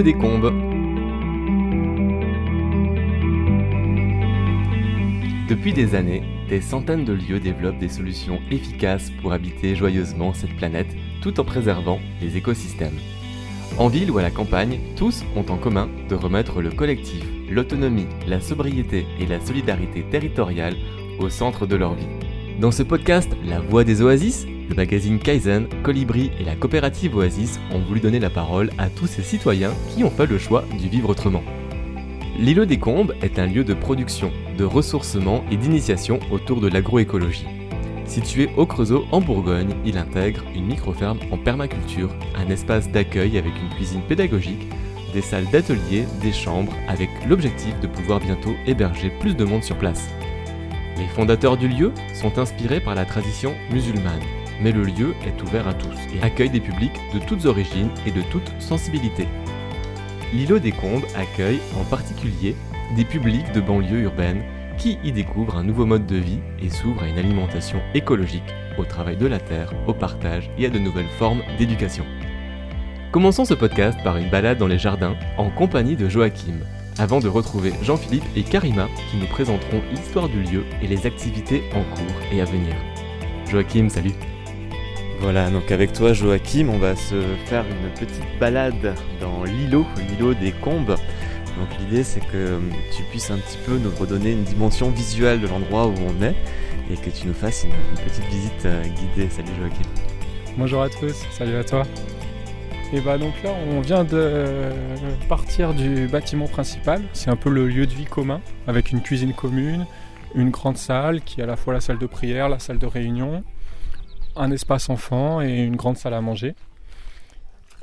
des Combes. Depuis des années, des centaines de lieux développent des solutions efficaces pour habiter joyeusement cette planète tout en préservant les écosystèmes. En ville ou à la campagne, tous ont en commun de remettre le collectif, l'autonomie, la sobriété et la solidarité territoriale au centre de leur vie. Dans ce podcast La Voix des Oasis, le magazine Kaizen, Colibri et la coopérative Oasis ont voulu donner la parole à tous ces citoyens qui ont fait le choix du vivre autrement. L'îlot des Combes est un lieu de production, de ressourcement et d'initiation autour de l'agroécologie. Situé au Creusot en Bourgogne, il intègre une microferme en permaculture, un espace d'accueil avec une cuisine pédagogique, des salles d'atelier, des chambres, avec l'objectif de pouvoir bientôt héberger plus de monde sur place. Les fondateurs du lieu sont inspirés par la tradition musulmane, mais le lieu est ouvert à tous et accueille des publics de toutes origines et de toutes sensibilités. L'îlot des Combes accueille en particulier des publics de banlieues urbaines qui y découvrent un nouveau mode de vie et s'ouvrent à une alimentation écologique, au travail de la terre, au partage et à de nouvelles formes d'éducation. Commençons ce podcast par une balade dans les jardins en compagnie de Joachim, avant de retrouver Jean-Philippe et Karima qui nous présenteront l'histoire du lieu et les activités en cours et à venir. Joachim, salut Voilà, donc avec toi Joachim, on va se faire une petite balade dans l'îlot, l'îlot des Combes. Donc l'idée c'est que euh, tu puisses un petit peu nous redonner une dimension visuelle de l'endroit où on est et que tu nous fasses une, petite visite euh, guidée. Salut Joachim. Bonjour à tous, salut à toi. Et bah donc là on vient de partir du bâtiment principal, c'est un peu le lieu de vie commun avec une cuisine commune, une grande salle qui est à la fois la salle de prière, la salle de réunion, un espace enfant et une grande salle à manger.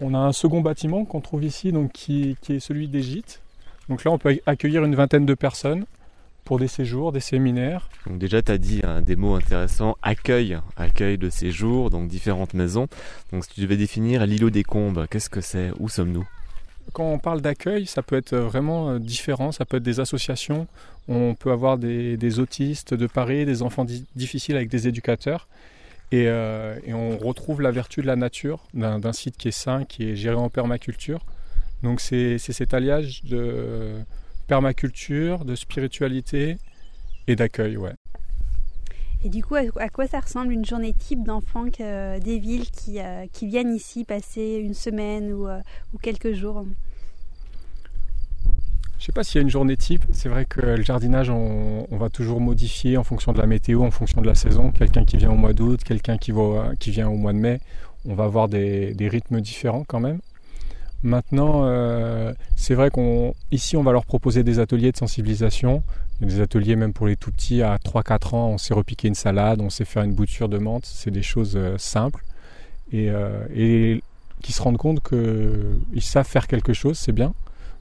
On a un second bâtiment qu'on trouve ici donc qui, qui est celui des gîtes. Donc là, on peut accueillir une vingtaine de personnes pour des séjours, des séminaires. Donc déjà, tu as dit hein, des mots intéressants, accueil, accueil de séjour, donc différentes maisons. Donc si tu devais définir l'îlot des Combes, qu'est-ce que c'est? Où sommes-nous? Quand on parle d'accueil, ça peut être vraiment euh, différent, ça peut être des associations, on peut avoir des, autistes de Paris, des enfants difficiles avec des éducateurs, euh, et, on retrouve la vertu de la nature, d'un site qui est sain, qui est géré en permaculture, donc c'est cet alliage de permaculture, de spiritualité et d'accueil, ouais. Et du coup, à quoi ça ressemble une journée type d'enfants des villes qui, euh, qui, viennent ici passer une semaine euh, ou quelques jours? Je ne sais pas s'il y a une journée type. C'est vrai que le jardinage, on, va toujours modifier en fonction de la météo, en fonction de la saison. Quelqu'un qui vient au mois d'août, quelqu'un qui, vient au mois de mai, on va avoir des, rythmes différents quand même. Maintenant, euh, c'est vrai qu'ici, on, va leur proposer des ateliers de sensibilisation. Des ateliers même pour les tout petits. À 3-4 ans, on sait repiquer une salade, on sait faire une bouture de menthe. C'est des choses euh, simples. Et, euh, et qui se rendent compte qu'ils savent faire quelque chose, c'est bien.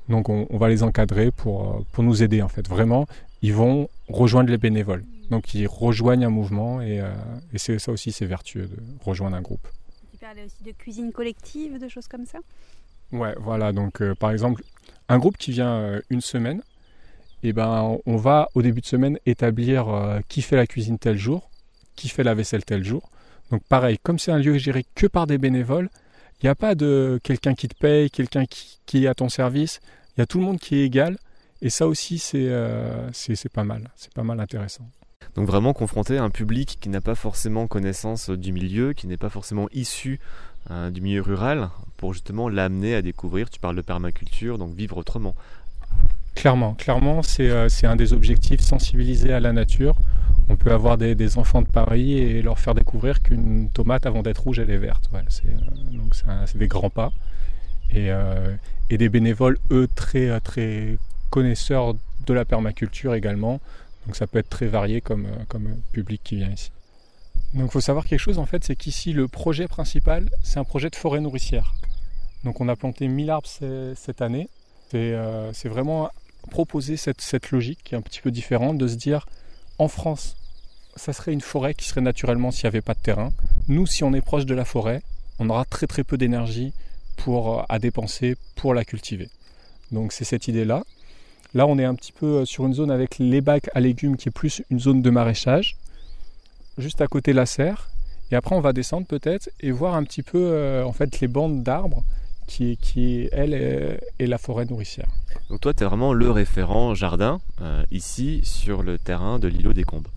Donc on, va les encadrer pour, pour nous aider en fait. Vraiment, ils vont rejoindre les bénévoles. Donc ils rejoignent un mouvement et, et c'est, ça aussi c'est vertueux de rejoindre un groupe. Tu parlais aussi de cuisine collective, de choses comme ça? Ouais, voilà. Donc, euh, par exemple, un groupe qui vient euh, une semaine, et eh ben, on va au début de semaine établir euh, qui fait la cuisine tel jour, qui fait la vaisselle tel jour. Donc, pareil, comme c'est un lieu géré que par des bénévoles, il n'y a pas de quelqu'un qui te paye, quelqu'un qui, est à ton service. Il y a tout le monde qui est égal. Et ça aussi, c'est c'est pas mal. C'est pas mal intéressant. Donc vraiment confronter un public qui n'a pas forcément connaissance du milieu, qui n'est pas forcément issu euh, du milieu rural pour justement l'amener à découvrir, tu parles de permaculture, donc vivre autrement. Clairement, clairement, c'est euh, un des objectifs, sensibiliser à la nature. On peut avoir des, enfants de Paris et leur faire découvrir qu'une tomate, avant d'être rouge, elle est verte. C'est euh, donc c'est des grands pas. Et, et, des bénévoles, eux, très, très connaisseurs de la permaculture également. Donc ça peut être très varié comme, public qui vient ici. Donc il faut savoir quelque chose en fait, c'est qu'ici le projet principal, c'est un projet de forêt nourricière. Donc on a planté 1000 arbres cette année. Euh, c'est vraiment proposer cette, logique qui est un petit peu différente de se dire en France, ça serait une forêt qui serait naturellement s'il n'y avait pas de terrain. Nous, si on est proche de la forêt, on aura très très peu d'énergie euh, à dépenser pour la cultiver. Donc c'est cette idée-là. Là, on est un petit peu euh, sur une zone avec les bacs à légumes qui est plus une zone de maraîchage juste à côté de la serre. Et après, on va descendre peut-être et voir un petit peu euh, en fait les bandes d'arbres qui, qui elle, est, la forêt nourricière. Donc toi, tu es vraiment le référent jardin ici sur le terrain de l'îlot des Combes.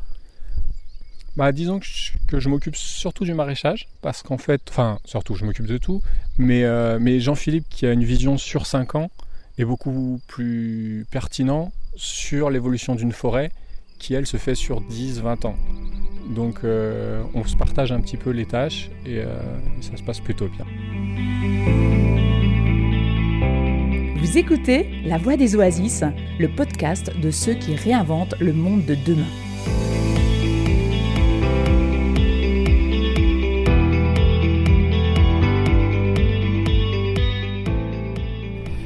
Bah, disons que je, m'occupe surtout du maraîchage, parce qu'en fait, enfin, surtout, je m'occupe de tout, mais, mais Jean-Philippe, qui a une vision sur 5 ans, est beaucoup plus pertinent sur l'évolution d'une forêt qui, elle, se fait sur 10-20 ans. Donc euh, on se partage un petit peu les tâches et euh, ça se passe plutôt bien. Écoutez La Voix des Oasis, le podcast de ceux qui réinventent le monde de demain.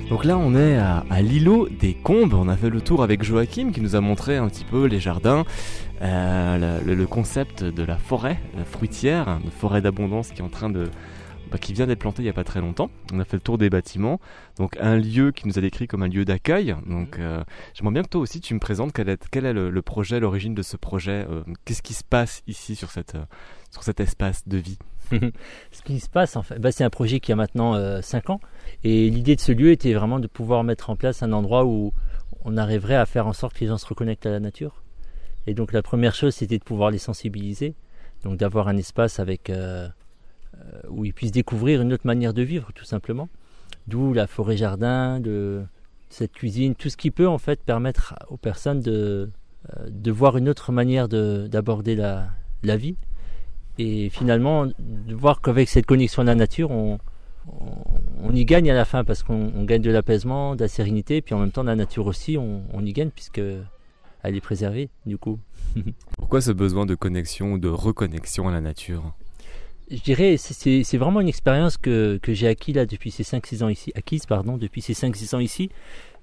Donc là, on est à, l'îlot des Combes. On a fait le tour avec Joachim qui nous a montré un petit peu les jardins, euh, le, concept de la forêt la fruitière, une forêt d'abondance qui est en train de, qui vient d'être plantée il n'y a pas très longtemps. On a fait le tour des bâtiments, donc un lieu qui nous a décrit comme un lieu d'accueil. Donc euh, j'aimerais bien que toi aussi tu me présentes quel est, quel est le, projet, l'origine de ce projet. Euh, qu'est-ce qui se passe ici sur cette sur cet espace de vie? Ce qui se passe, en fait, bah, c'est un projet qui a maintenant 5 ans. Et l'idée de ce lieu était vraiment de pouvoir mettre en place un endroit où on arriverait à faire en sorte que les gens se reconnectent à la nature. Et donc la première chose, c'était de pouvoir les sensibiliser. Donc d'avoir un espace avec euh, euh, où ils puissent découvrir une autre manière de vivre, tout simplement. D'où la forêt jardin, de cette cuisine, tout ce qui peut en fait permettre aux personnes de, euh, voir une autre manière d'aborder la, vie et finalement de voir qu'avec cette connexion à la nature, on, on, y gagne à la fin parce qu'on gagne de l'apaisement, de la sérénité, puis en même temps la nature aussi, on, y gagne puisque elle est préservée du coup. Pourquoi ce besoin de connexion ou de reconnexion à la nature? Je dirais c'est vraiment une expérience que, que j'ai acquis là depuis ces 5-6 ans ici, acquise pardon, depuis ces 5-6 ans ici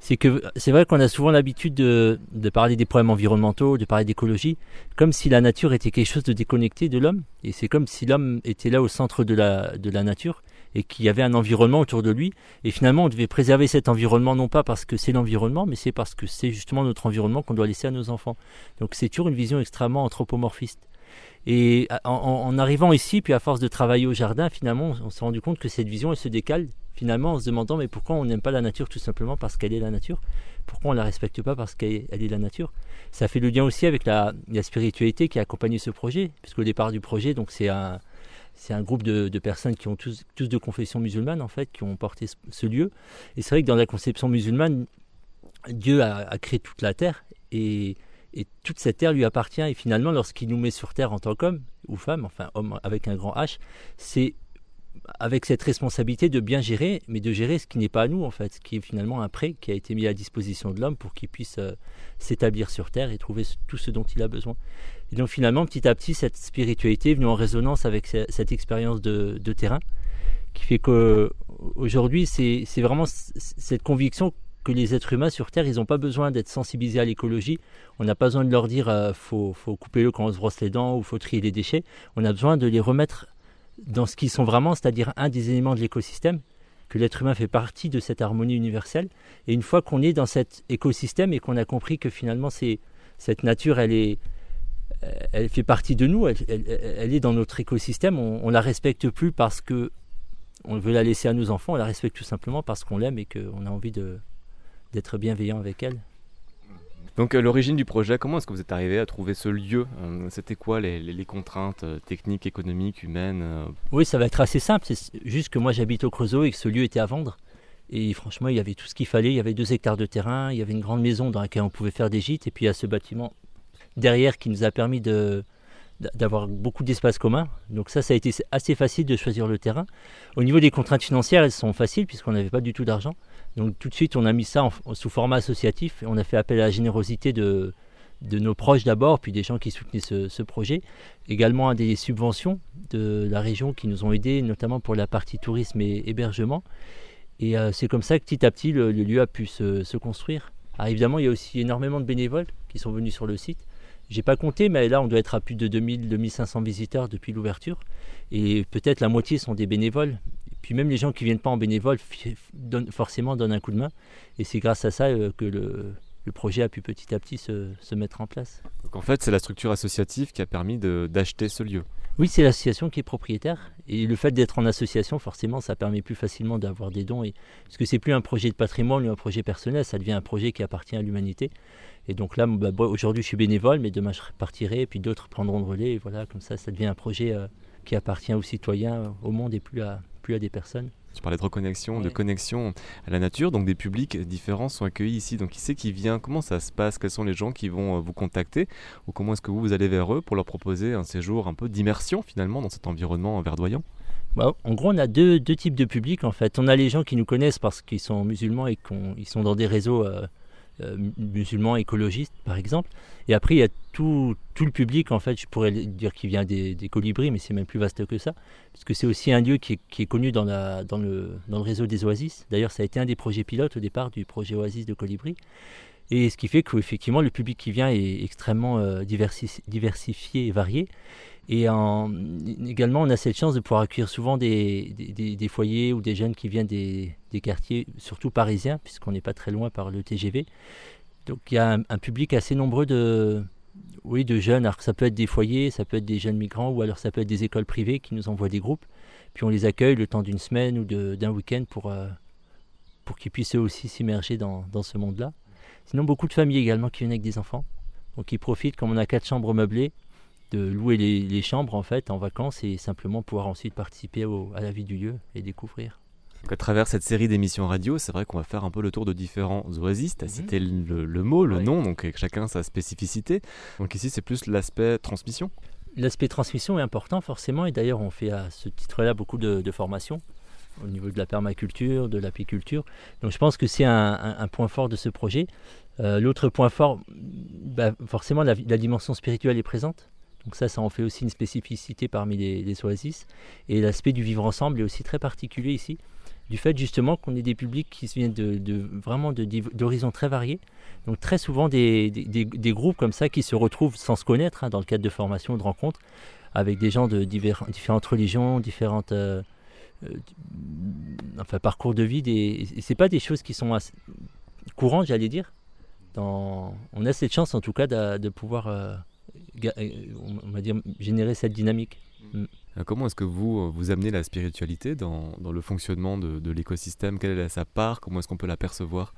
c'est que c'est vrai qu'on a souvent l'habitude de, de, parler des problèmes environnementaux, de parler d'écologie, comme si la nature était quelque chose de déconnecté de l'homme, et c'est comme si l'homme était là au centre de la, de la nature, et qu'il y avait un environnement autour de lui, et finalement on devait préserver cet environnement non pas parce que c'est l'environnement, mais c'est parce que c'est justement notre environnement qu'on doit laisser à nos enfants. Donc c'est toujours une vision extrêmement anthropomorphiste. Et en, arrivant ici, puis à force de travailler au jardin, finalement, on s'est rendu compte que cette vision, elle se décale finalement en se demandant mais pourquoi on n'aime pas la nature tout simplement parce qu'elle est la nature? Pourquoi on ne la respecte pas parce qu'elle est la nature? Ça fait le lien aussi avec la, spiritualité qui a accompagné ce projet, puisqu'au départ du projet, donc c'est un, c'est un groupe de, personnes qui ont tous, tous de confession musulmane en fait, qui ont porté ce, lieu. Et c'est vrai que dans la conception musulmane, Dieu a, créé toute la terre et, et, toute cette terre lui appartient. Et finalement, lorsqu'il nous met sur terre en tant qu'homme ou femme, enfin homme avec un grand H, c'est avec cette responsabilité de bien gérer, mais de gérer ce qui n'est pas à nous en fait, ce qui est finalement un prêt qui a été mis à disposition de l'homme pour qu'il puisse euh, s'établir sur Terre et trouver tout ce dont il a besoin. Et donc finalement, petit à petit, cette spiritualité est venue en résonance avec cette expérience de, terrain, qui fait que aujourd'hui, c'est vraiment cette conviction que les êtres humains sur Terre, ils n'ont pas besoin d'être sensibilisés à l'écologie. On n'a pas besoin de leur dire euh, faut, couper l'eau quand on se brosse les dents ou faut trier les déchets. On a besoin de les remettre dans ce qu'ils sont vraiment, c'est-à-dire un des éléments de l'écosystème, que l'être humain fait partie de cette harmonie universelle. Et une fois qu'on est dans cet écosystème et qu'on a compris que finalement cette nature, elle elle fait partie de nous, elle, est dans notre écosystème. On, ne la respecte plus parce que on veut la laisser à nos enfants, on la respecte tout simplement parce qu'on l'aime et qu'on a envie d'être bienveillant avec elle. Donc euh, l'origine du projet, comment est-ce que vous êtes arrivé à trouver ce lieu euh, C'était quoi les, contraintes euh, techniques, économiques, humaines Oui, ça va être assez simple. C'est juste que moi j'habite au Creusot et que ce lieu était à vendre. Et franchement, il y avait tout ce qu'il fallait. Il y avait deux hectares de terrain, il y avait une grande maison dans laquelle on pouvait faire des gîtes, et puis il y a ce bâtiment derrière qui nous a permis de, d'avoir beaucoup d'espace commun. Donc ça, ça a été assez facile de choisir le terrain. Au niveau des contraintes financières, elles sont faciles puisqu'on n'avait pas du tout d'argent. Donc tout de suite, on a mis ça sous format associatif et on a fait appel à la générosité de, nos proches d'abord, puis des gens qui soutenaient ce, projet. Également à des subventions de la région qui nous ont aidés, notamment pour la partie tourisme et hébergement. Et euh, c'est comme ça que petit à petit, le, lieu a pu se, construire. Évidemment, il y a aussi énormément de bénévoles qui sont venus sur le site. J'ai pas compté, mais là, on doit être à plus de 2000-2500 visiteurs depuis l'ouverture. Et peut-être la moitié sont des bénévoles. Puis même les gens qui viennent pas en bénévole forcément donnent un coup de main. Et c'est grâce à ça euh, que le, projet a pu petit à petit se, mettre en place. Donc en fait, c'est la structure associative qui a permis d'acheter ce lieu. Oui, c'est l'association qui est propriétaire et le fait d'être en association, forcément, ça permet plus facilement d'avoir des dons. Et, parce que c'est plus un projet de patrimoine ou un projet personnel, ça devient un projet qui appartient à l'humanité. Et donc là, bah, aujourd'hui, je suis bénévole, mais demain, je partirai, et puis d'autres prendront le relais. Et voilà, comme ça, ça devient un projet euh, qui appartient aux citoyens, au monde, et plus à, plus à des personnes. Tu parlais de reconnexion, de connexion à la nature, donc des publics différents sont accueillis ici. Donc qui c'est qui vient? Comment ça se passe? Quels sont les gens qui vont euh, vous contacter? Ou comment est-ce que vous, vous allez vers eux pour leur proposer un séjour un peu d'immersion finalement dans cet environnement verdoyant? Bah, en gros, on a deux, deux, types de publics en fait. On a les gens qui nous connaissent parce qu'ils sont musulmans et qu'ils sont dans des réseaux euh, euh, musulmans écologistes, par exemple. Et après, il y a tout, tout, le public, en fait, je pourrais dire qu'il vient des, colibris, mais c'est même plus vaste que ça, parce que c'est aussi un lieu qui est, connu dans, la, dans, le, dans, le, réseau des oasis. D'ailleurs, ça a été un des projets pilotes au départ du projet Oasis de Colibri. Et ce qui fait qu'effectivement, le public qui vient est extrêmement euh, diversifié et varié. Et également, on a cette chance de pouvoir accueillir souvent des, des, foyers ou des jeunes qui viennent des, quartiers, surtout parisiens, puisqu'on n'est pas très loin par le TGV. Donc il y a un, public assez nombreux de, oui, de jeunes. Alors ça peut être des foyers, ça peut être des jeunes migrants, ou alors ça peut être des écoles privées qui nous envoient des groupes. Puis on les accueille le temps d'une semaine ou d'un week-end pour, euh, pour qu'ils puissent eux aussi s'immerger dans, dans ce monde-là. Sinon, beaucoup de familles également qui viennent avec des enfants. Donc ils profitent, comme on a quatre chambres meublées, de louer les, chambres en fait en vacances et simplement pouvoir ensuite participer à la vie du lieu et découvrir. à travers cette série d'émissions radio, c'est vrai qu'on va faire un peu le tour de différents oasis. Tu as mhm. cité le, mot, le nom, donc avec chacun sa spécificité. Donc ici, c'est plus l'aspect transmission. L'aspect transmission est important forcément, et d'ailleurs on fait à ce titre-là beaucoup de, formations au niveau de la permaculture, de l'apiculture. Donc je pense que c'est un, point fort de ce projet. Euh, l'autre point fort, bah, forcément la, dimension spirituelle est présente. Donc ça, ça en fait aussi une spécificité parmi les, oasis. Et l'aspect du vivre ensemble est aussi très particulier ici, du fait justement qu'on ait des publics qui viennent de, vraiment d'horizons très variés. Donc très souvent des, groupes comme ça qui se retrouvent sans se connaître hein, dans le cadre de formation, de rencontres, avec des gens de différentes religions, différentes... Euh, enfin, parcours de vie. Et c'est pas des choses qui sont courantes, j'allais dire. Dans... On a cette chance en tout cas de, pouvoir... Euh, euh, on va dire, générer cette dynamique. Mm. Comment est-ce que vous, vous amenez la spiritualité dans, dans le fonctionnement de, de l'écosystème? Quelle est sa part? Comment est-ce qu'on peut la percevoir?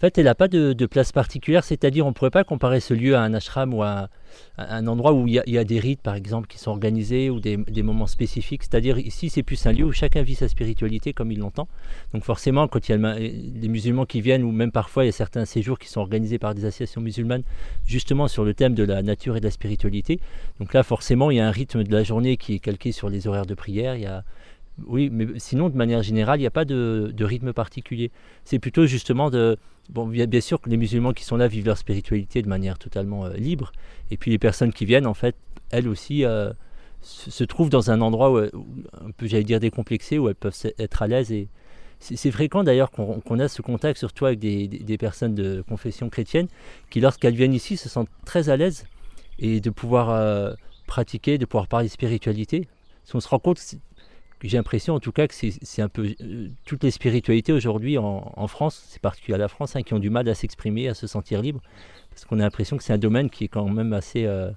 En fait, elle n'a pas de, place particulière, c'est-à-dire on ne pourrait pas comparer ce lieu à un ashram ou à, un endroit où il y, a, des rites, par exemple, qui sont organisés ou des, moments spécifiques. C'est-à-dire ici, c'est plus un lieu où chacun vit sa spiritualité comme il l'entend. Donc forcément, quand il y a des musulmans qui viennent, ou même parfois il y a certains séjours qui sont organisés par des associations musulmanes, justement sur le thème de la nature et de la spiritualité. Donc là, forcément, il y a un rythme de la journée qui est calqué sur les horaires de prière. Il y a oui, mais sinon, de manière générale, il n'y a pas de, rythme particulier. C'est plutôt justement de... Bon, bien sûr que les musulmans qui sont là vivent leur spiritualité de manière totalement euh, libre. Et puis les personnes qui viennent, en fait, elles aussi euh, se, trouvent dans un endroit où, un peu, j'allais dire, décomplexé, où elles peuvent être à l'aise. Et c'est fréquent d'ailleurs qu'on a ce contact, surtout avec des, personnes de confession chrétienne, qui lorsqu'elles viennent ici se sentent très à l'aise et de pouvoir euh, pratiquer, de pouvoir parler spiritualité. Parce qu'on se rend compte j'ai l'impression en tout cas que c'est un peu euh, toutes les spiritualités aujourd'hui en, France, c'est particulier à la France, hein, qui ont du mal à s'exprimer, à se sentir libre, parce qu'on a l'impression que c'est un domaine qui est quand même assez... Euh,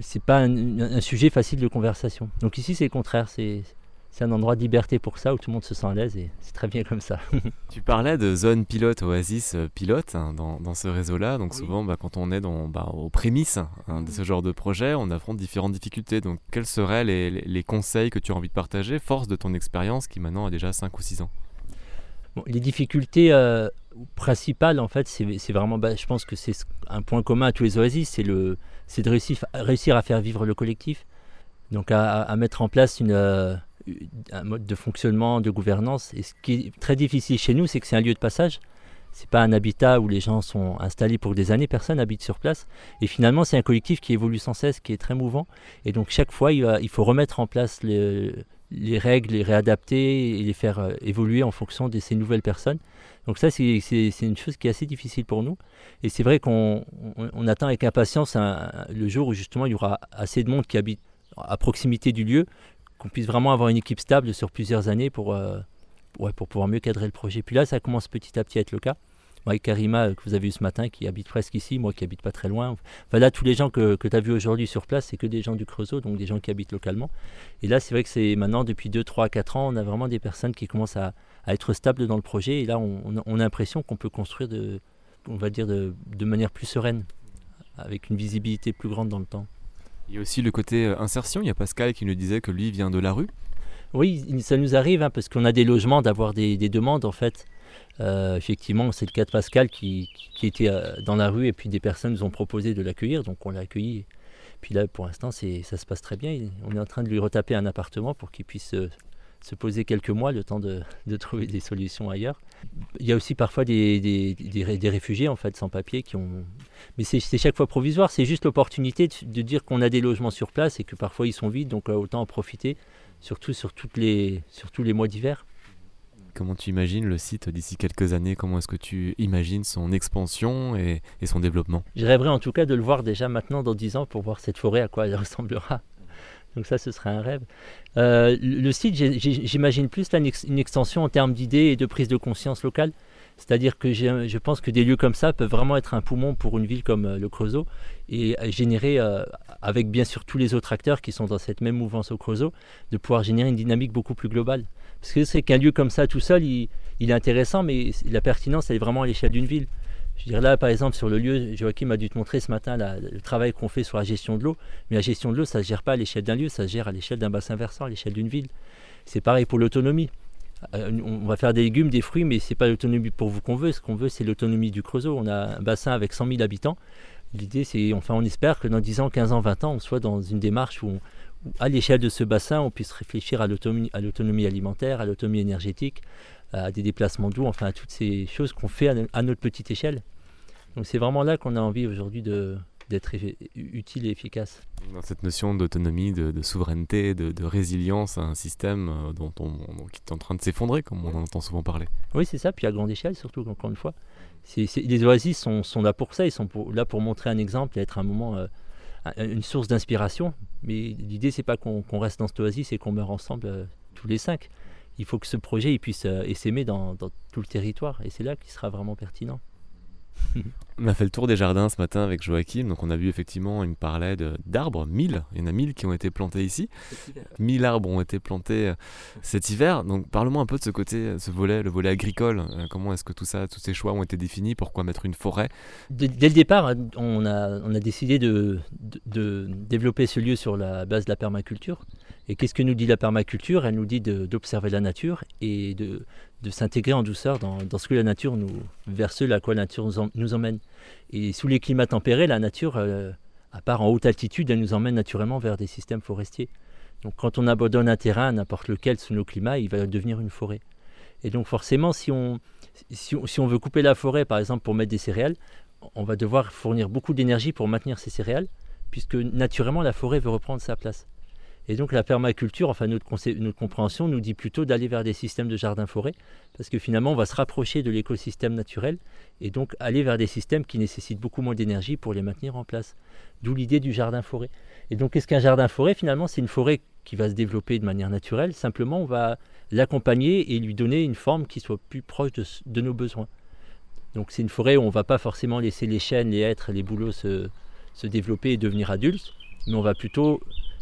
c'est pas un, sujet facile de conversation. Donc ici c'est le contraire, c'est c'est un endroit de liberté pour ça où tout le monde se sent à l'aise et c'est très bien comme ça. tu parlais de zone pilote, Oasis euh, pilote hein, dans, dans, ce réseau-là. Donc souvent, bah, quand on est dans, bah, aux prémices hein, de ce genre de projet, on affronte différentes difficultés. Donc quels seraient les, les, conseils que tu as envie de partager, force de ton expérience qui maintenant a déjà 5 ou 6 ans? Bon, Les difficultés euh, principales, en fait, c'est vraiment, bah, je pense que c'est un point commun à tous les Oasis, c'est de réussir, réussir à faire vivre le collectif. Donc à, à mettre en place une... Euh, un mode de fonctionnement, de gouvernance. Et ce qui est très difficile chez nous, c'est que c'est un lieu de passage. C'est pas un habitat où les gens sont installés pour des années, personne n'habite sur place. Et finalement, c'est un collectif qui évolue sans cesse, qui est très mouvant. Et donc, chaque fois, il, faut remettre en place les règles, les réadapter et les faire euh, évoluer en fonction de ces nouvelles personnes. Donc ça, c'est une chose qui est assez difficile pour nous. Et c'est vrai qu'on attend avec impatience le jour où justement il y aura assez de monde qui habite à proximité du lieu qu'on puisse vraiment avoir une équipe stable sur plusieurs années pour, euh, ouais, pour pouvoir mieux cadrer le projet. Puis là, ça commence petit à petit à être le cas. moi Karima que vous avez vu ce matin qui habite presque ici, moi qui habite pas très loin. Enfin là, tous les gens que, que tu as vus aujourd'hui sur place, c'est que des gens du Creusot, donc des gens qui habitent localement. Et là, c'est vrai que c'est maintenant, depuis 2, 3, 4 ans, on a vraiment des personnes qui commencent à, à être stables dans le projet. Et là, on, on a l'impression qu'on peut construire, de, on va dire, de, de manière plus sereine, avec une visibilité plus grande dans le temps. Il y a aussi le côté euh, insertion. Il y a Pascal qui nous disait que lui vient de la rue. Oui, ça nous arrive hein, parce qu'on a des logements, d'avoir des, des, demandes en fait. Euh, effectivement, c'est le cas de Pascal qui, qui était euh, dans la rue et puis des personnes nous ont proposé de l'accueillir, donc on l'a accueilli. Puis là, pour l'instant, ça se passe très bien. On est en train de lui retaper un appartement pour qu'il puisse se poser quelques mois, le temps de, de, trouver des solutions ailleurs. Il y a aussi parfois des, des, des, des réfugiés en fait sans papier qui ont. Mais c'est chaque fois provisoire. C'est juste l'opportunité de, de, dire qu'on a des logements sur place et que parfois ils sont vides, donc autant en profiter, surtout sur, toutes les, sur tous les mois d'hiver. Comment tu imagines le site d'ici quelques années? Comment est-ce que tu imagines son expansion et, et, son développement? Je rêverais en tout cas de le voir déjà maintenant dans 10 ans pour voir cette forêt à quoi elle ressemblera. Donc ça, ce serait un rêve. Euh, le site, j'imagine plus une extension en termes d'idées et de prise de conscience locale. C'est-à-dire que je pense que des lieux comme ça peuvent vraiment être un poumon pour une ville comme euh, le Creusot et générer, euh, avec bien sûr tous les autres acteurs qui sont dans cette même mouvance au Creusot, de pouvoir générer une dynamique beaucoup plus globale. Parce que c'est qu'un lieu comme ça tout seul, il, est intéressant, mais la pertinence, elle est vraiment à l'échelle d'une ville. Je dire, là, par exemple, sur le lieu, Joachim a dû te montrer ce matin le travail qu'on fait sur la gestion de l'eau. Mais la gestion de l'eau, ça ne se gère pas à l'échelle d'un lieu, ça se gère à l'échelle d'un bassin versant, à l'échelle d'une ville. C'est pareil pour l'autonomie. Euh, on va faire des légumes, des fruits, mais ce n'est pas l'autonomie pour vous qu'on veut. Ce qu'on veut, c'est l'autonomie du Creusot. On a un bassin avec 100 000 habitants. L'idée, c'est, enfin, on espère que dans 10 ans, 15 ans, 20 ans, on soit dans une démarche où, à l'échelle de ce bassin, on puisse réfléchir à l'autonomie alimentaire, à l'autonomie énergétique, à des déplacements d'eau, enfin à toutes ces choses qu'on fait à, à notre petite échelle. Donc c'est vraiment là qu'on a envie aujourd'hui d'être utile et efficace. Dans cette notion d'autonomie, de, de, souveraineté, de, de, résilience à un système euh, dont on, qui est en train de s'effondrer, comme on en entend souvent parler. Oui, c'est ça, puis à grande échelle surtout, encore une fois. C est, c est, les oasis sont, sont, là pour ça, ils sont pour, là pour montrer un exemple et être un moment, euh, une source d'inspiration. Mais l'idée, c'est pas qu'on qu reste dans cette oasis et qu'on meurt ensemble euh, tous les cinq. Il faut que ce projet il puisse euh, essaimer dans, dans tout le territoire, et c'est là qu'il sera vraiment pertinent. On a fait le tour des jardins ce matin avec Joachim, donc on a vu effectivement, il me parlait d'arbres, 1000, il y en a 1000 qui ont été plantés ici. 1000 arbres ont été plantés euh, cet hiver, donc parle-moi un peu de ce côté, ce volet, le volet agricole. Euh, comment est-ce que tout ça, tous ces choix ont été définis? Pourquoi mettre une forêt? Dès, dès le départ, on a, on a décidé de, de, de, développer ce lieu sur la base de la permaculture. Et qu'est-ce que nous dit la permaculture? Elle nous dit d'observer la nature et de, s'intégrer en douceur dans, ce que la nature nous, vers ce à quoi la nature nous, emmène. Et sous les climats tempérés, la nature, euh, à part en haute altitude, elle nous emmène naturellement vers des systèmes forestiers. Donc quand on abandonne un terrain, n'importe lequel, sous nos climats, il va devenir une forêt. Et donc forcément, si si on veut couper la forêt, par exemple, pour mettre des céréales, on va devoir fournir beaucoup d'énergie pour maintenir ces céréales, puisque naturellement, la forêt veut reprendre sa place. Et donc la permaculture, enfin notre, compréhension nous dit plutôt d'aller vers des systèmes de jardin-forêt, parce que finalement on va se rapprocher de l'écosystème naturel et donc aller vers des systèmes qui nécessitent beaucoup moins d'énergie pour les maintenir en place. D'où l'idée du jardin-forêt. Et donc qu'est-ce qu'un jardin-forêt Finalement c'est une forêt qui va se développer de manière naturelle, simplement on va l'accompagner et lui donner une forme qui soit plus proche de, de nos besoins. Donc c'est une forêt où on ne va pas forcément laisser les chênes, les hêtres, les bouleaux se, se développer et devenir adultes, mais on va plutôt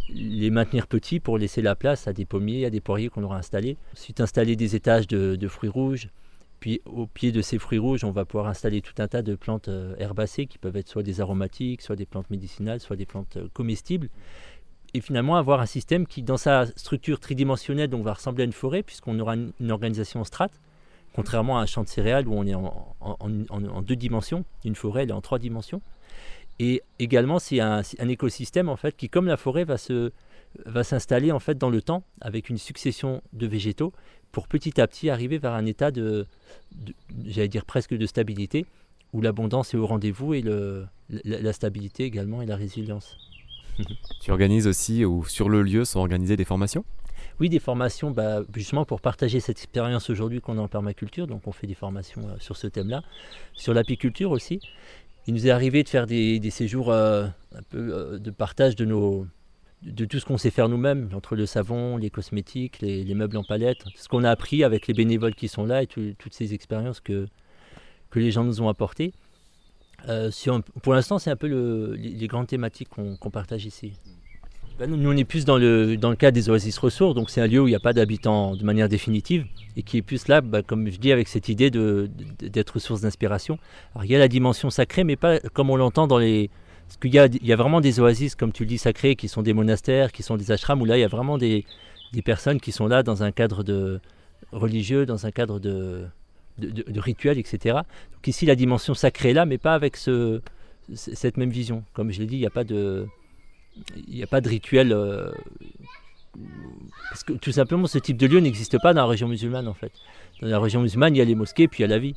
les maintenir petits pour laisser la place à des pommiers, à des poiriers qu'on aura installés. Ensuite, installer des étages de, fruits rouges. Puis, au pied de ces fruits rouges, on va pouvoir installer tout un tas de plantes euh, herbacées qui peuvent être soit des aromatiques, soit des plantes médicinales, soit des plantes euh, comestibles. Et finalement, avoir un système qui, dans sa structure tridimensionnelle, donc va ressembler à une forêt, puisqu'on aura une, organisation en strates, contrairement à un champ de céréales où on est en, en deux dimensions. Une forêt, elle est en trois dimensions. Et également, c'est un, un, écosystème en fait qui, comme la forêt, va se va s'installer en fait dans le temps avec une succession de végétaux pour petit à petit arriver vers un état de, de j'allais dire presque de stabilité où l'abondance est au rendez-vous et le, la, la, stabilité également et la résilience. tu organises aussi ou sur le lieu sont organisées des formations? Oui, des formations bah, justement pour partager cette expérience aujourd'hui qu'on a en permaculture. Donc on fait des formations euh, sur ce thème-là, sur l'apiculture aussi il nous est arrivé de faire des, séjours euh, un peu euh, de partage de, tout ce qu'on sait faire nous-mêmes, entre le savon, les cosmétiques, les, les, meubles en palette, ce qu'on a appris avec les bénévoles qui sont là et tout, toutes ces expériences que les gens nous ont apportées. Euh, pour l'instant, c'est un peu le, les, grandes thématiques qu'on partage ici. Ben, nous, on est plus dans le, dans le des oasis ressources, donc c'est un lieu où il n'y a pas d'habitants de manière définitive et qui est plus là, ben, comme je dis, avec cette idée d'être source d'inspiration. Alors il y a la dimension sacrée, mais pas comme on l'entend dans les. Parce qu'il y a, il y a vraiment des oasis, comme tu le dis, sacrés, qui sont des monastères, qui sont des ashrams, où là il y a vraiment des, des personnes qui sont là dans un cadre de religieux, dans un cadre de, de, rituels, etc. Donc ici, la dimension sacrée est là, mais pas avec ce, cette même vision. Comme je l'ai dit, il n'y a pas de, il a pas de rituel. Euh, parce que tout simplement, ce type de lieu n'existe pas dans la région musulmane, en fait. Dans la région musulmane, il y a les mosquées, puis il y a la vie.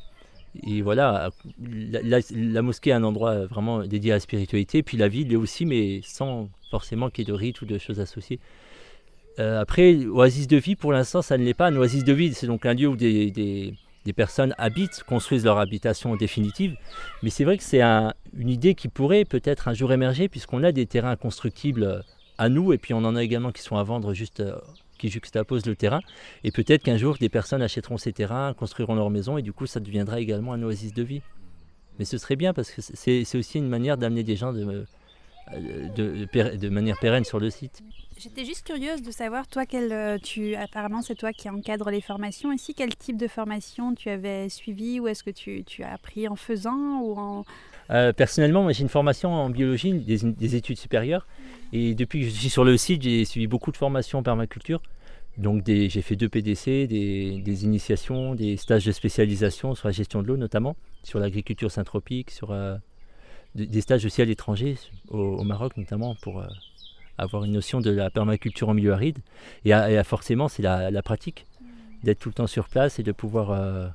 Et voilà, la, mosquée est un endroit vraiment dédié à la spiritualité, puis la ville est aussi, mais sans forcément qu'il y ait de rites ou de choses associées. Euh, après, oasis de vie, pour l'instant, ça ne l'est pas. Un oasis de vie, c'est donc un lieu où des personnes habitent, construisent leur habitation définitive. Mais c'est vrai que c'est une idée qui pourrait peut-être un jour émerger, puisqu'on a des terrains constructibles euh, à nous, et puis on en a également qui sont à vendre juste euh, qui juxtaposent le terrain. Et peut-être qu'un jour, des personnes achèteront ces terrains, construiront leur maison, et du coup, ça deviendra également un oasis de vie. Mais ce serait bien, parce que c'est aussi une manière d'amener des gens de, de, de manière pérenne sur le site. J'étais juste curieuse de savoir, toi, quel, euh, tu, apparemment c'est toi qui encadre les formations ici, quel type de formation tu avais suivi ou est-ce que tu, tu, as appris en faisant ou en... Euh, personnellement, j'ai une formation en biologie, des, études supérieures. Et depuis que je suis sur le site, j'ai suivi beaucoup de formations en permaculture. Donc j'ai fait deux PDC, des, initiations, des stages de spécialisation sur la gestion de l'eau notamment, sur l'agriculture syntropique, sur euh, des stages aussi à l'étranger, au, Maroc notamment, pour avoir une notion de la permaculture en milieu aride. Et, forcément, c'est la, pratique, d'être tout le temps sur place et de pouvoir euh,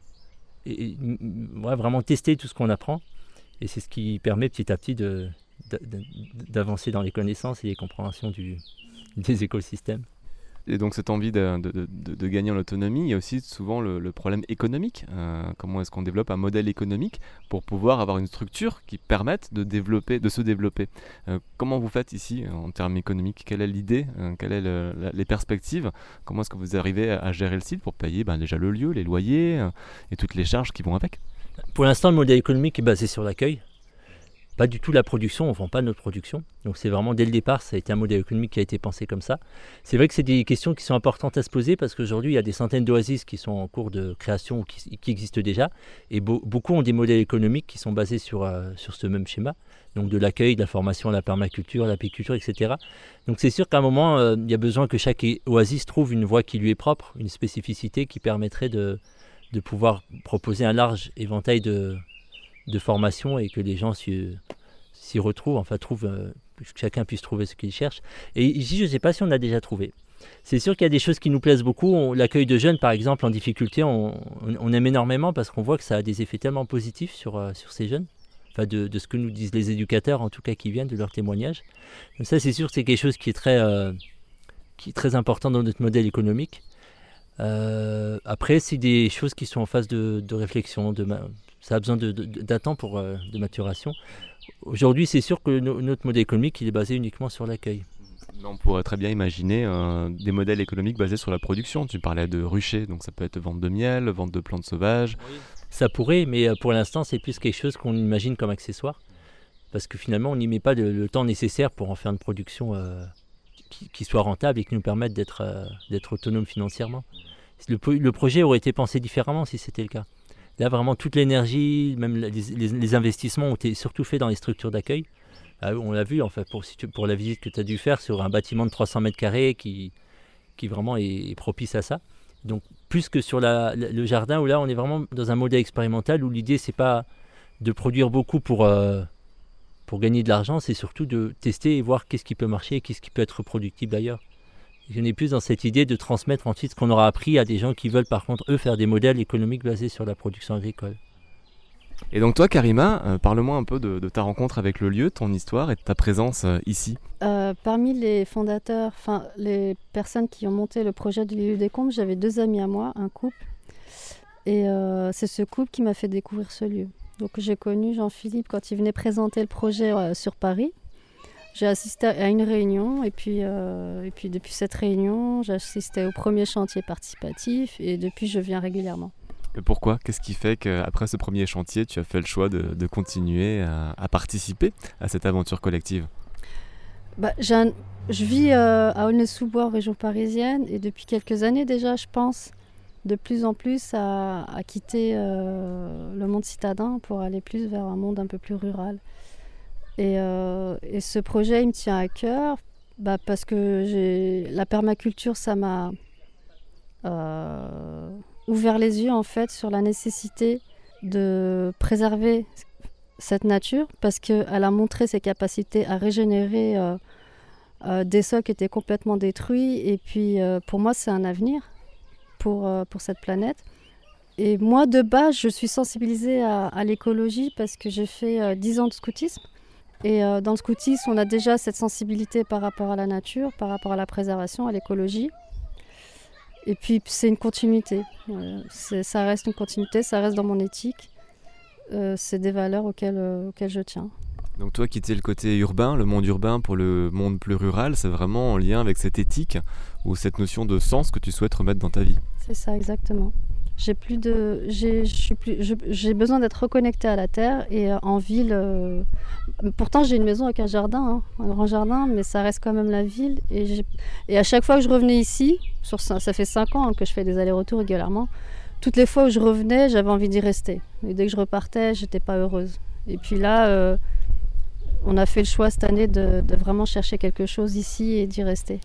vraiment tester tout ce qu'on apprend. Et c'est ce qui permet petit à petit d'avancer dans les connaissances et les compréhensions des écosystèmes. Et donc cette envie de, gagner en autonomie, il y a aussi souvent le, problème économique. Euh, comment est-ce qu'on développe un modèle économique pour pouvoir avoir une structure qui permette de, développer, de se développer? Euh, Comment vous faites ici en termes économiques? Quelle est l'idée? Euh, Quelles sont les perspectives? Comment est-ce que vous arrivez à, gérer le site pour payer ben, déjà le lieu, les loyers et toutes les charges qui vont avec? Pour l'instant, le modèle économique est basé sur l'accueil du tout la production, on ne vend pas notre production. Donc c'est vraiment dès le départ, ça a été un modèle économique qui a été pensé comme ça. C'est vrai que c'est des questions qui sont importantes à se poser parce qu'aujourd'hui, il y a des centaines d'oasis qui sont en cours de création ou qui, existent déjà. Et beaucoup ont des modèles économiques qui sont basés sur, euh, sur ce même schéma. Donc de l'accueil, de la formation la permaculture, l'apiculture, etc. Donc c'est sûr qu'à un moment, euh, il y a besoin que chaque oasis trouve une voie qui lui est propre, une spécificité qui permettrait de, de pouvoir proposer un large éventail de, de formation et que les gens s'y retrouvent, enfin trouvent, euh, que chacun puisse trouver ce qu'il cherche. Et ici, je ne sais pas si on a déjà trouvé. C'est sûr qu'il y a des choses qui nous plaisent beaucoup. L'accueil de jeunes, par exemple, en difficulté, on, aime énormément parce qu'on voit que ça a des effets tellement positifs sur, euh, sur ces jeunes. Enfin, de, ce que nous disent les éducateurs, en tout cas, qui viennent de leurs témoignages. Donc ça, c'est sûr que c'est quelque chose qui est très, euh, qui est très important dans notre modèle économique. après, c'est des choses qui sont en phase de, de réflexion, de, ça a besoin d'un temps pour, euh, de maturation. Aujourd'hui, c'est sûr que notre modèle économique il est basé uniquement sur l'accueil. On pourrait très bien imaginer euh, des modèles économiques basés sur la production. Tu parlais de ruchers, donc ça peut être vente de miel, vente de plantes sauvages. Ça pourrait, mais euh, pour l'instant, c'est plus quelque chose qu'on imagine comme accessoire. Parce que finalement, on n'y met pas le temps nécessaire pour en faire une production qui, soit rentable et qui nous permette d'être autonome financièrement. le projet aurait été pensé différemment si c'était le cas. Là, vraiment, toute l'énergie, même les, investissements ont été surtout faits dans les structures d'accueil. Ah, on l'a vu, en fait, pour, la visite que tu as dû faire sur un bâtiment de 300 mètres carrés qui, qui vraiment est, propice à ça. Donc, plus que sur le jardin, où là, on est vraiment dans un modèle expérimental où l'idée, c'est pas de produire beaucoup pour, euh, pour gagner de l'argent, c'est surtout de tester et voir qu'est-ce qui peut marcher et qu'est-ce qui peut être reproductible ailleurs. Je n'ai plus dans cette idée de transmettre ensuite ce qu'on aura appris à des gens qui veulent par contre, eux, faire des modèles économiques basés sur la production agricole. Et donc toi, Karima, euh, parle-moi un peu de, ta rencontre avec le lieu, ton histoire et de ta présence euh, ici. Euh, parmi les fondateurs, enfin les personnes qui ont monté le projet du lieu des Combes, j'avais deux amis à moi, un couple. Et c'est ce couple qui m'a fait découvrir ce lieu. Donc j'ai connu Jean-Philippe quand il venait présenter le projet sur Paris. J'ai assisté à une réunion et puis, euh, et puis depuis cette réunion, j'ai assisté au premier chantier participatif et depuis je viens régulièrement. Pourquoi? Qu'est-ce qui fait qu'après ce premier chantier, tu as fait le choix de, continuer à, participer à cette aventure collective? Bah, Je vis euh, à Aulnay-sous-Bois, région parisienne, et depuis quelques années déjà, je pense de plus en plus à, quitter euh, le monde citadin pour aller plus vers un monde un peu plus rural. Et, euh, et ce projet, il me tient à cœur bah, parce que la permaculture, ça m'a euh, ouvert les yeux en fait sur la nécessité de préserver cette nature parce qu'elle a montré ses capacités à régénérer euh, des sols qui étaient complètement détruits. Et puis pour moi, c'est un avenir pour, pour cette planète. Et moi, de base, je suis sensibilisée à, à l'écologie parce que j'ai fait 10 ans de scoutisme. Et dans le scoutisme, on a déjà cette sensibilité par rapport à la nature, par rapport à la préservation, à l'écologie. Et puis c'est une continuité. ça reste une continuité, ça reste dans mon éthique. Euh, c'est des valeurs auxquelles, euh, auxquelles je tiens. Donc toi qui le côté urbain, le monde urbain pour le monde plus rural, c'est vraiment en lien avec cette éthique ou cette notion de sens que tu souhaites remettre dans ta vie? C'est ça exactement. J'ai plus de, j'ai besoin d'être reconnecté à la terre et euh, en ville. Euh, pourtant, j'ai une maison avec un jardin, hein, un grand jardin, mais ça reste quand même la ville. Et, et à chaque fois que je revenais ici, ça fait cinq ans que je fais des allers-retours régulièrement. Toutes les fois où je revenais, j'avais envie d'y rester. Et dès que je repartais, j'étais pas heureuse. Et puis là, euh, on a fait le choix cette année de vraiment chercher quelque chose ici et d'y rester.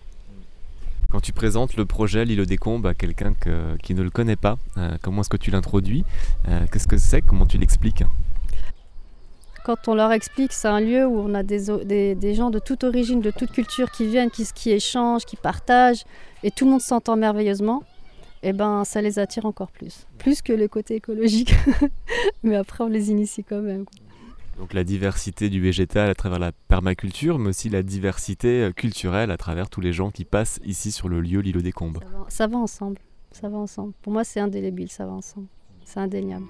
Quand tu présentes le projet L'île des Combes à quelqu'un qui ne le connaît pas, euh, comment est-ce que tu l'introduis euh, Qu'est-ce que c'est Comment tu l'expliques quand on leur explique, c'est un lieu où on a des, des, gens de toute origine, de toute culture qui viennent, qui, échangent, qui partagent, et tout le monde s'entend merveilleusement, et eh ben ça les attire encore plus. Plus que le côté écologique. Mais après, on les initie quand même. Donc la diversité du végétal à travers la permaculture, mais aussi la diversité euh, culturelle à travers tous les gens qui passent ici sur le lieu l'îlot des Combes. Ça va, ensemble, ça va ensemble. Pour moi, c'est indélébile, ça va ensemble. C'est indéniable.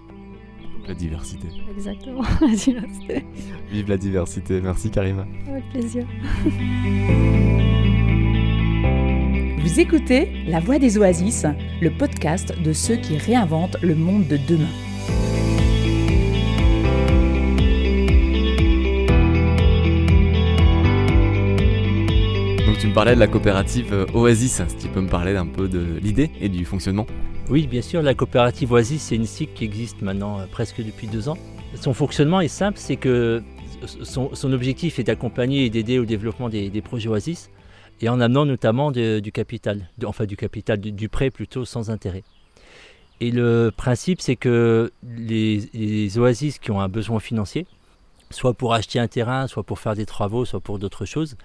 La diversité. Exactement, la diversité. Vive la diversité. Merci Karima. Avec plaisir. Vous écoutez La Voix des Oasis, le podcast de ceux qui réinventent le monde de demain. Tu me parlais de la coopérative euh, Oasis. Si tu peux me parler un peu de l'idée et du fonctionnement Oui, bien sûr. La coopérative Oasis, c'est une SIC qui existe maintenant euh, presque depuis deux ans. Son fonctionnement est simple, c'est que son, objectif est d'accompagner et d'aider au développement des, projets Oasis et en amenant notamment du capital, enfin du capital, du, prêt plutôt sans intérêt. Et le principe, c'est que les, oasis qui ont un besoin financier, soit pour acheter un terrain, soit pour faire des travaux, soit pour d'autres choses,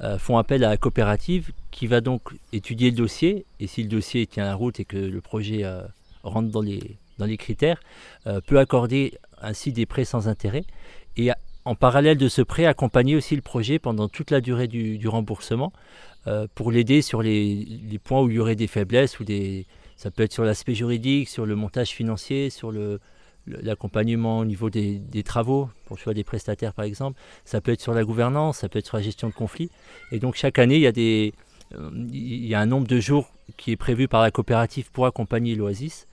euh, font appel à la coopérative qui va donc étudier le dossier. Et si le dossier tient la route et que le projet euh, rentre dans les, critères, euh, peut accorder ainsi des prêts sans intérêt. Et en parallèle de ce prêt accompagner aussi le projet pendant toute la durée du, remboursement pour l'aider sur les, points où il y aurait des faiblesses ça peut être sur l'aspect juridique, sur le montage financier, sur le, l'accompagnement au niveau des, travaux, pour choix des prestataires par exemple. Ça peut être sur la gouvernance, ça peut être sur la gestion de conflits. Et donc chaque année, il y a, des, euh, il y a un nombre de jours qui est prévu par la coopérative pour accompagner l'Oasis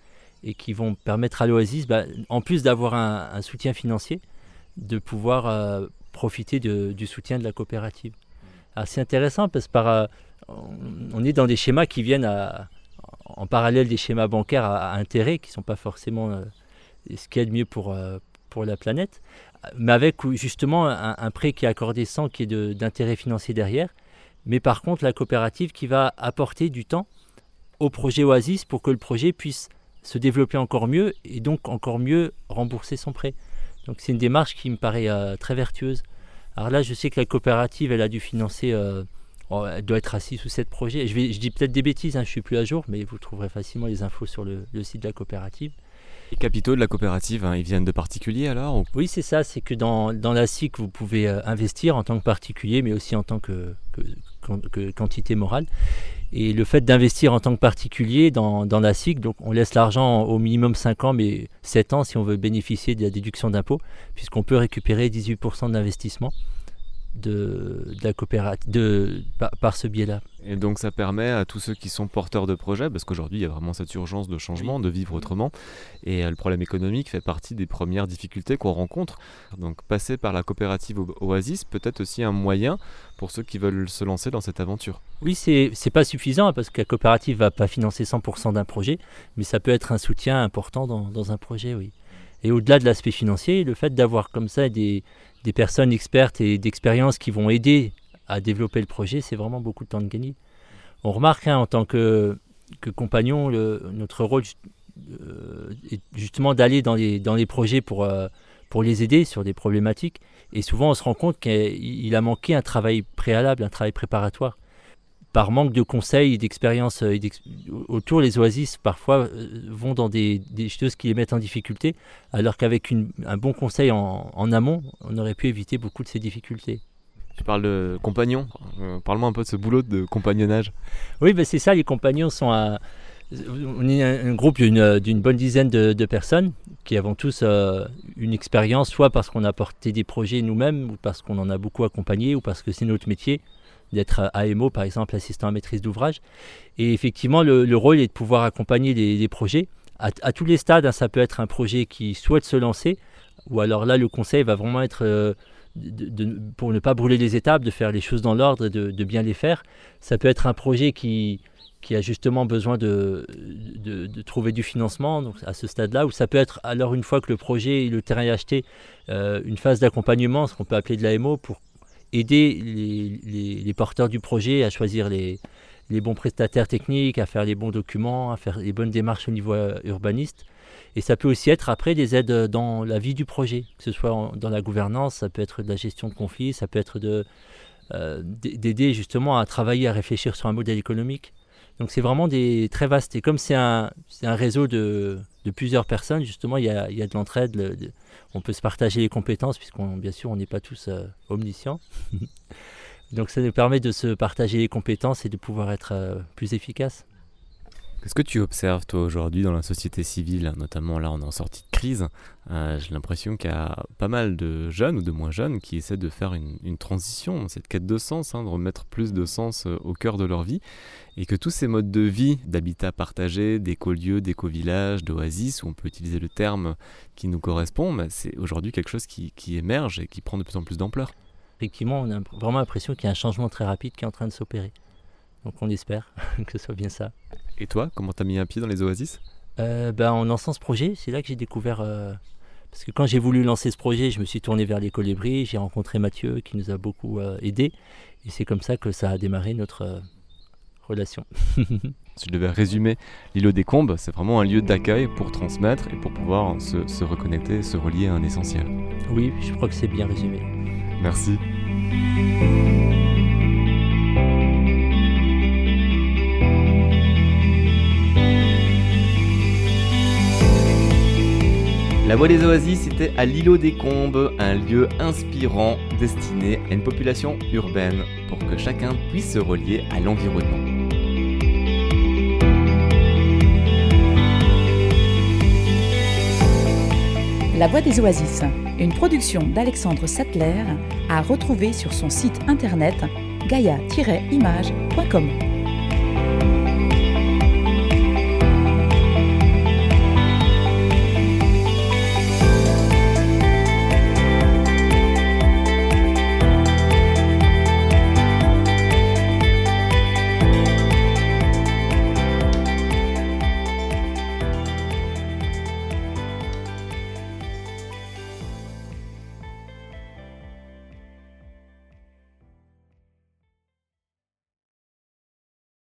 et qui vont permettre à l'Oasis, bah, en plus d'avoir un, soutien financier, de pouvoir euh, profiter du soutien de la coopérative. c'est intéressant parce que par, euh, on est dans des schémas qui viennent en parallèle des schémas bancaires à, intérêt qui ne sont pas forcément ce qui est de mieux pour, euh, pour la planète, mais avec justement un, prêt qui est accordé sans qu'il y ait d'intérêt financier derrière, mais par contre la coopérative qui va apporter du temps au projet Oasis pour que le projet puisse se développer encore mieux et donc encore mieux rembourser son prêt. Donc c'est une démarche qui me paraît euh, très vertueuse. Alors là, je sais que la coopérative, elle a dû financer, euh, oh, elle doit être assise sous cette projet. Je, vais, je dis peut-être des bêtises, hein, je ne suis plus à jour, mais vous trouverez facilement les infos sur le site de la coopérative. Les capitaux de la coopérative, hein, ils viennent de particuliers alors Oui, c'est ça. C'est que dans, la SIC, vous pouvez euh, investir en tant que particulier, mais aussi en tant que, quantité morale. Et le fait d'investir en tant que particulier dans, la SIC, on laisse l'argent au minimum 5 ans, mais 7 ans si on veut bénéficier de la déduction d'impôt, puisqu'on peut récupérer 18% d'investissement. De, la coopérative, de, par, ce biais-là. Et donc ça permet à tous ceux qui sont porteurs de projets, parce qu'aujourd'hui il y a vraiment cette urgence de changement, de vivre autrement, et euh, le problème économique fait partie des premières difficultés qu'on rencontre. Donc passer par la coopérative Oasis peut être aussi un moyen pour ceux qui veulent se lancer dans cette aventure. Oui, c'est n'est pas suffisant parce que la coopérative va pas financer 100% d'un projet, mais ça peut être un soutien important dans, dans un projet, oui. Et au-delà de l'aspect financier, le fait d'avoir comme ça des, des personnes expertes et d'expérience qui vont aider à développer le projet, c'est vraiment beaucoup de temps de gagner. On remarque hein, en tant que, que compagnon, notre rôle euh, est justement d'aller dans les, projets pour, euh, pour les aider sur des problématiques. Et souvent, on se rend compte qu'il a manqué un travail préalable, un travail préparatoire par manque de conseils et d'expérience euh, autour, les oasis parfois euh, vont dans des, choses qui les mettent en difficulté, alors qu'avec un bon conseil en, amont, on aurait pu éviter beaucoup de ces difficultés. Tu parles de compagnons, euh, parle-moi un peu de ce boulot de compagnonnage. Oui, ben c'est ça, les compagnons sont un, on est un, groupe d'une bonne dizaine de, personnes qui avons tous une expérience, soit parce qu'on a porté des projets nous-mêmes, ou parce qu'on en a beaucoup accompagné, ou parce que c'est notre métier d'être AMO, par exemple, assistant à maîtrise d'ouvrage. Et effectivement, le, rôle est de pouvoir accompagner les, projets à, tous les stades. Hein. ça peut être un projet qui souhaite se lancer, ou alors là, le conseil va vraiment être, euh, pour ne pas brûler les étapes, de faire les choses dans l'ordre, de, de bien les faire. Ça peut être un projet qui, qui a justement besoin de, trouver du financement à ce stade-là, ou ça peut être alors une fois que le projet et le terrain est acheté, euh, une phase d'accompagnement, ce qu'on peut appeler de l'AMO, pour aider les, porteurs du projet à choisir les, bons prestataires techniques, à faire les bons documents, à faire les bonnes démarches au niveau euh, urbaniste. Et ça peut aussi être après des aides dans la vie du projet, que ce soit dans la gouvernance, ça peut être de la gestion de conflits, ça peut être euh, d'aider justement à travailler, à réfléchir sur un modèle économique. Donc c'est vraiment des très vastes. Et comme c'est un, réseau de, plusieurs personnes, justement, il y a de l'entraide. On peut se partager les compétences, puisqu'on bien sûr on n'est pas tous euh, omniscients. Donc ça nous permet de se partager les compétences et de pouvoir être euh, plus efficace. Qu'est-ce que tu observes toi aujourd'hui dans la société civile, notamment là on est en sortie de crise euh, J'ai l'impression qu'il y a pas mal de jeunes ou de moins jeunes qui essaient de faire une, transition, cette quête de sens, hein, de remettre plus de sens euh, au cœur de leur vie, et que tous ces modes de vie, d'habitat partagé, d'écolieux, d'éco-villages, d'oasis, où on peut utiliser le terme qui nous correspond, bah, c'est aujourd'hui quelque chose qui, qui émerge et qui prend de plus en plus d'ampleur. Effectivement, on a vraiment l'impression qu'il y a un changement très rapide qui est en train de s'opérer. Donc on espère que ce soit bien ça. Et toi, comment t'as mis un pied dans les oasis? Euh, ben, En lançant ce projet, c'est là que j'ai découvert... Euh, parce que quand j'ai voulu lancer ce projet, je me suis tourné vers les colibris, j'ai rencontré Mathieu qui nous a beaucoup euh, aidés. Et c'est comme ça que ça a démarré notre relation. si je devais résumer l'îlot des Combes, c'est vraiment un lieu d'accueil pour transmettre et pour pouvoir se, se reconnecter, se relier à un essentiel. Oui, je crois que c'est bien résumé. Merci. La Voix des Oasis était à l'îlot des Combes, un lieu inspirant destiné à une population urbaine pour que chacun puisse se relier à l'environnement. La Voix des Oasis, une production d'Alexandre Sattler, à retrouver sur son site internet gaia-image.com.